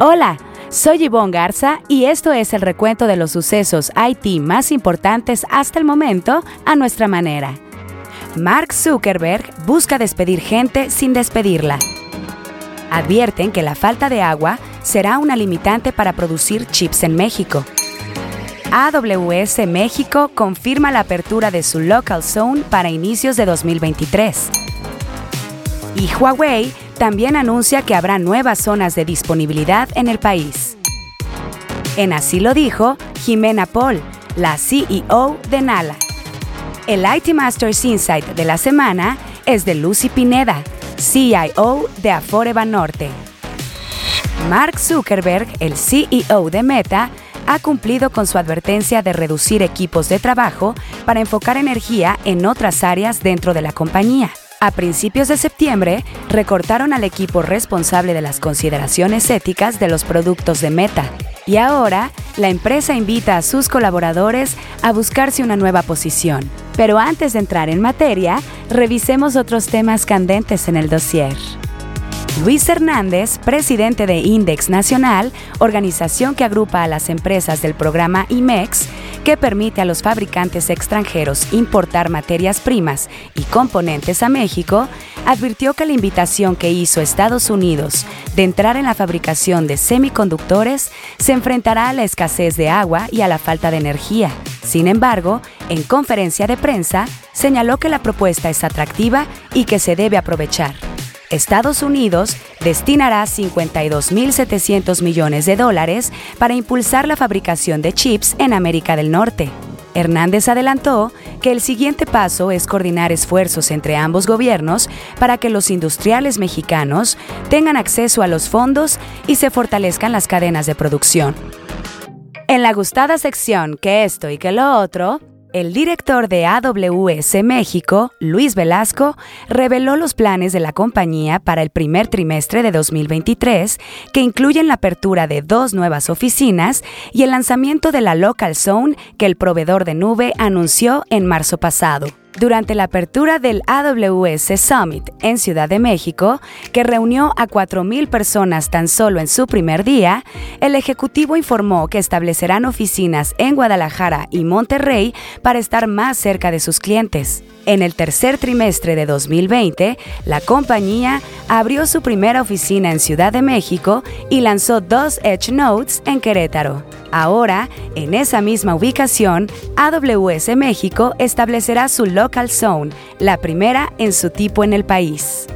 Hola, soy Yvonne Garza y esto es el recuento de los sucesos IT más importantes hasta el momento a nuestra manera. Mark Zuckerberg busca despedir gente sin despedirla. Advierten que la falta de agua será una limitante para producir chips en México. AWS México confirma la apertura de su Local Zone para inicios de 2023. Y Huawei también anuncia que habrá nuevas zonas de disponibilidad en el país. En así lo dijo Jimena Paul, la CEO de Nala. El IT Masters Insight de la semana es de Lucy Pineda, CIO de Afore Norte. Mark Zuckerberg, el CEO de Meta, ha cumplido con su advertencia de reducir equipos de trabajo para enfocar energía en otras áreas dentro de la compañía. A principios de septiembre, recortaron al equipo responsable de las consideraciones éticas de los productos de Meta. Y ahora, la empresa invita a sus colaboradores a buscarse una nueva posición. Pero antes de entrar en materia, revisemos otros temas candentes en el dossier. Luis Hernández, presidente de Index Nacional, organización que agrupa a las empresas del programa IMEX, que permite a los fabricantes extranjeros importar materias primas y componentes a México, advirtió que la invitación que hizo Estados Unidos de entrar en la fabricación de semiconductores se enfrentará a la escasez de agua y a la falta de energía. Sin embargo, en conferencia de prensa, señaló que la propuesta es atractiva y que se debe aprovechar. Estados Unidos destinará 52.700 millones de dólares para impulsar la fabricación de chips en América del Norte. Hernández adelantó que el siguiente paso es coordinar esfuerzos entre ambos gobiernos para que los industriales mexicanos tengan acceso a los fondos y se fortalezcan las cadenas de producción. En la gustada sección que esto y que lo otro, el director de AWS México, Luis Velasco, reveló los planes de la compañía para el primer trimestre de 2023, que incluyen la apertura de dos nuevas oficinas y el lanzamiento de la Local Zone que el proveedor de nube anunció en marzo pasado durante la apertura del AWS Summit en Ciudad de México, que reunió a 4.000 personas tan solo en su primer día, el Ejecutivo informó que establecerán oficinas en Guadalajara y Monterrey para estar más cerca de sus clientes. En el tercer trimestre de 2020, la compañía abrió su primera oficina en Ciudad de México y lanzó dos Edge Notes en Querétaro. Ahora, en esa misma ubicación, AWS México establecerá su Local Zone, la primera en su tipo en el país.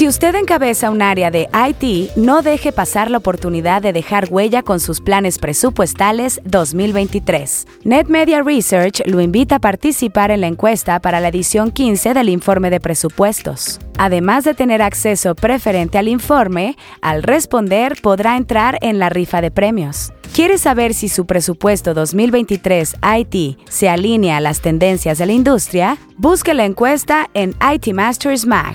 Si usted encabeza un área de IT, no deje pasar la oportunidad de dejar huella con sus planes presupuestales 2023. NetMedia Research lo invita a participar en la encuesta para la edición 15 del informe de presupuestos. Además de tener acceso preferente al informe, al responder podrá entrar en la rifa de premios. ¿Quiere saber si su presupuesto 2023 IT se alinea a las tendencias de la industria? Busque la encuesta en IT Masters Mag.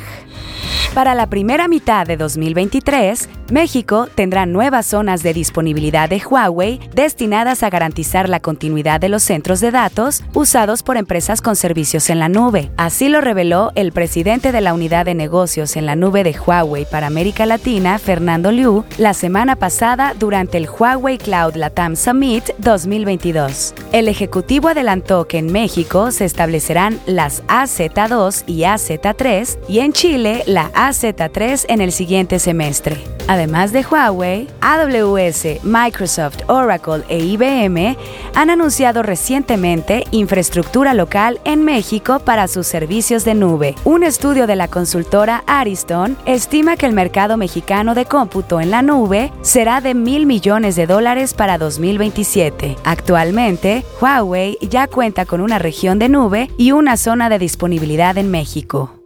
Para la primera mitad de 2023, México tendrá nuevas zonas de disponibilidad de Huawei destinadas a garantizar la continuidad de los centros de datos usados por empresas con servicios en la nube. Así lo reveló el presidente de la unidad de negocios en la nube de Huawei para América Latina, Fernando Liu, la semana pasada durante el Huawei Cloud Latam Summit 2022. El ejecutivo adelantó que en México se establecerán las AZ2 y AZ3 y en Chile la AZ3 en el siguiente semestre. Además de Huawei, AWS, Microsoft, Oracle e IBM han anunciado recientemente infraestructura local en México para sus servicios de nube. Un estudio de la consultora Ariston estima que el mercado mexicano de cómputo en la nube será de mil millones de dólares para 2027. Actualmente, Huawei ya cuenta con una región de nube y una zona de disponibilidad en México.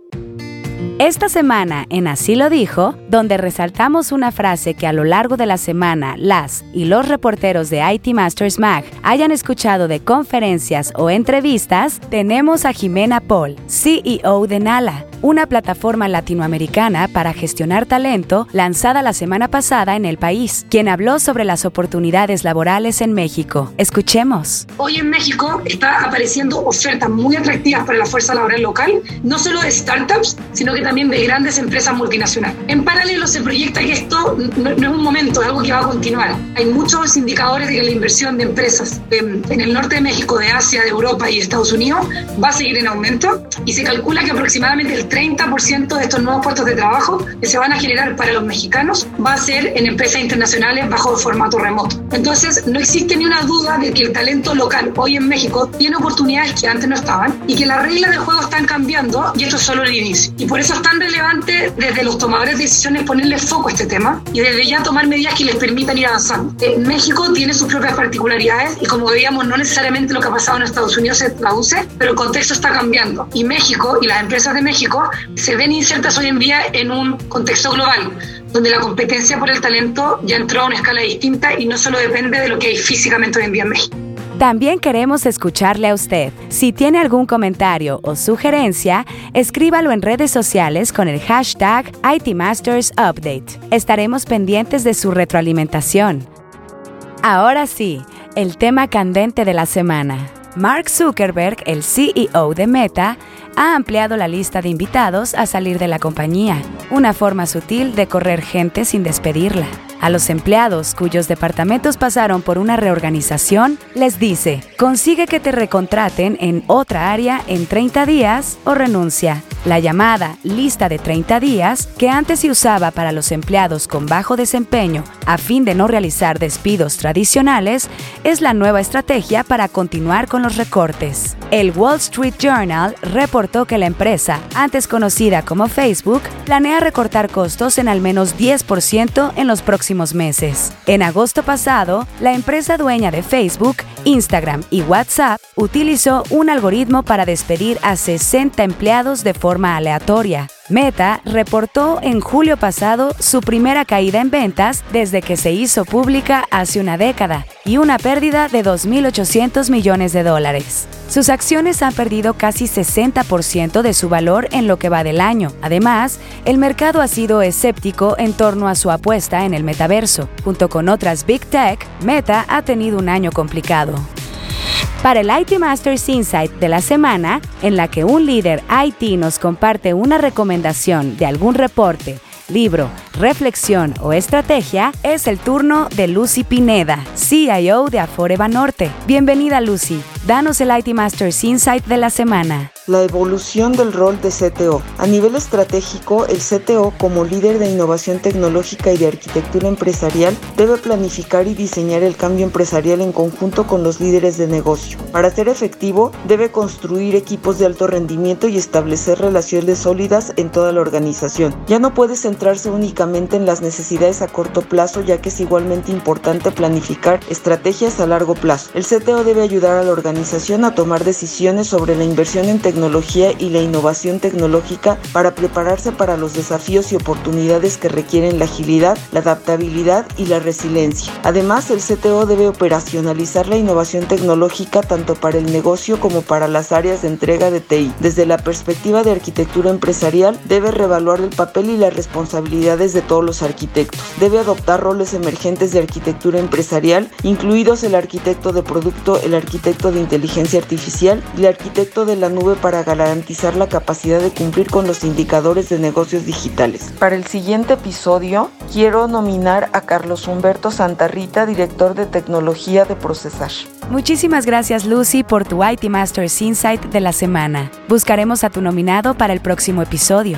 Esta semana en Así lo dijo, donde resaltamos una frase que a lo largo de la semana las y los reporteros de IT Masters Mag hayan escuchado de conferencias o entrevistas, tenemos a Jimena Paul, CEO de Nala, una plataforma latinoamericana para gestionar talento lanzada la semana pasada en el país, quien habló sobre las oportunidades laborales en México. Escuchemos. Hoy en México está apareciendo ofertas muy atractivas para la fuerza laboral local, no solo de startups, sino que también de grandes empresas multinacionales. En paralelo se proyecta que esto no, es un momento, es algo que va a continuar. Hay muchos indicadores de que la inversión de empresas en, en el norte de México, de Asia, de Europa y Estados Unidos va a seguir en aumento y se calcula que aproximadamente el 30% de estos nuevos puestos de trabajo que se van a generar para los mexicanos va a ser en empresas internacionales bajo formato remoto. Entonces, no existe ni una duda de que el talento local hoy en México tiene oportunidades que antes no estaban y que las reglas del juego están cambiando y esto es solo el inicio. Y por eso tan relevante desde los tomadores de decisiones ponerle foco a este tema y desde ya tomar medidas que les permitan ir avanzando. Eh, México tiene sus propias particularidades y como veíamos, no necesariamente lo que ha pasado en Estados Unidos se traduce, pero el contexto está cambiando. Y México y las empresas de México se ven insertas hoy en día en un contexto global, donde la competencia por el talento ya entró a una escala distinta y no solo depende de lo que hay físicamente hoy en día en México. También queremos escucharle a usted. Si tiene algún comentario o sugerencia, escríbalo en redes sociales con el hashtag ITMastersUpdate. Estaremos pendientes de su retroalimentación. Ahora sí, el tema candente de la semana. Mark Zuckerberg, el CEO de Meta, ha ampliado la lista de invitados a salir de la compañía, una forma sutil de correr gente sin despedirla. A los empleados cuyos departamentos pasaron por una reorganización, les dice, consigue que te recontraten en otra área en 30 días o renuncia. La llamada lista de 30 días, que antes se usaba para los empleados con bajo desempeño a fin de no realizar despidos tradicionales, es la nueva estrategia para continuar con los recortes. El Wall Street Journal reportó que la empresa, antes conocida como Facebook, planea recortar costos en al menos 10% en los próximos meses. En agosto pasado, la empresa dueña de Facebook, Instagram y WhatsApp utilizó un algoritmo para despedir a 60 empleados de forma aleatoria. Meta reportó en julio pasado su primera caída en ventas desde que se hizo pública hace una década y una pérdida de 2.800 millones de dólares. Sus acciones han perdido casi 60% de su valor en lo que va del año. Además, el mercado ha sido escéptico en torno a su apuesta en el metaverso. Junto con otras Big Tech, Meta ha tenido un año complicado. Para el IT Masters Insight de la semana, en la que un líder IT nos comparte una recomendación de algún reporte, libro, reflexión o estrategia, es el turno de Lucy Pineda, CIO de Aforeva Norte. Bienvenida Lucy, danos el IT Masters Insight de la semana la evolución del rol de CTO. A nivel estratégico, el CTO, como líder de innovación tecnológica y de arquitectura empresarial, debe planificar y diseñar el cambio empresarial en conjunto con los líderes de negocio. Para ser efectivo, debe construir equipos de alto rendimiento y establecer relaciones sólidas en toda la organización. Ya no puede centrarse únicamente en las necesidades a corto plazo, ya que es igualmente importante planificar estrategias a largo plazo. El CTO debe ayudar a la organización a tomar decisiones sobre la inversión en tecnología tecnología y la innovación tecnológica para prepararse para los desafíos y oportunidades que requieren la agilidad, la adaptabilidad y la resiliencia. Además, el CTO debe operacionalizar la innovación tecnológica tanto para el negocio como para las áreas de entrega de TI. Desde la perspectiva de arquitectura empresarial, debe reevaluar el papel y las responsabilidades de todos los arquitectos. Debe adoptar roles emergentes de arquitectura empresarial, incluidos el arquitecto de producto, el arquitecto de inteligencia artificial y el arquitecto de la nube para para garantizar la capacidad de cumplir con los indicadores de negocios digitales. Para el siguiente episodio, quiero nominar a Carlos Humberto Santarrita, director de tecnología de Procesar. Muchísimas gracias Lucy por tu IT Masters Insight de la semana. Buscaremos a tu nominado para el próximo episodio.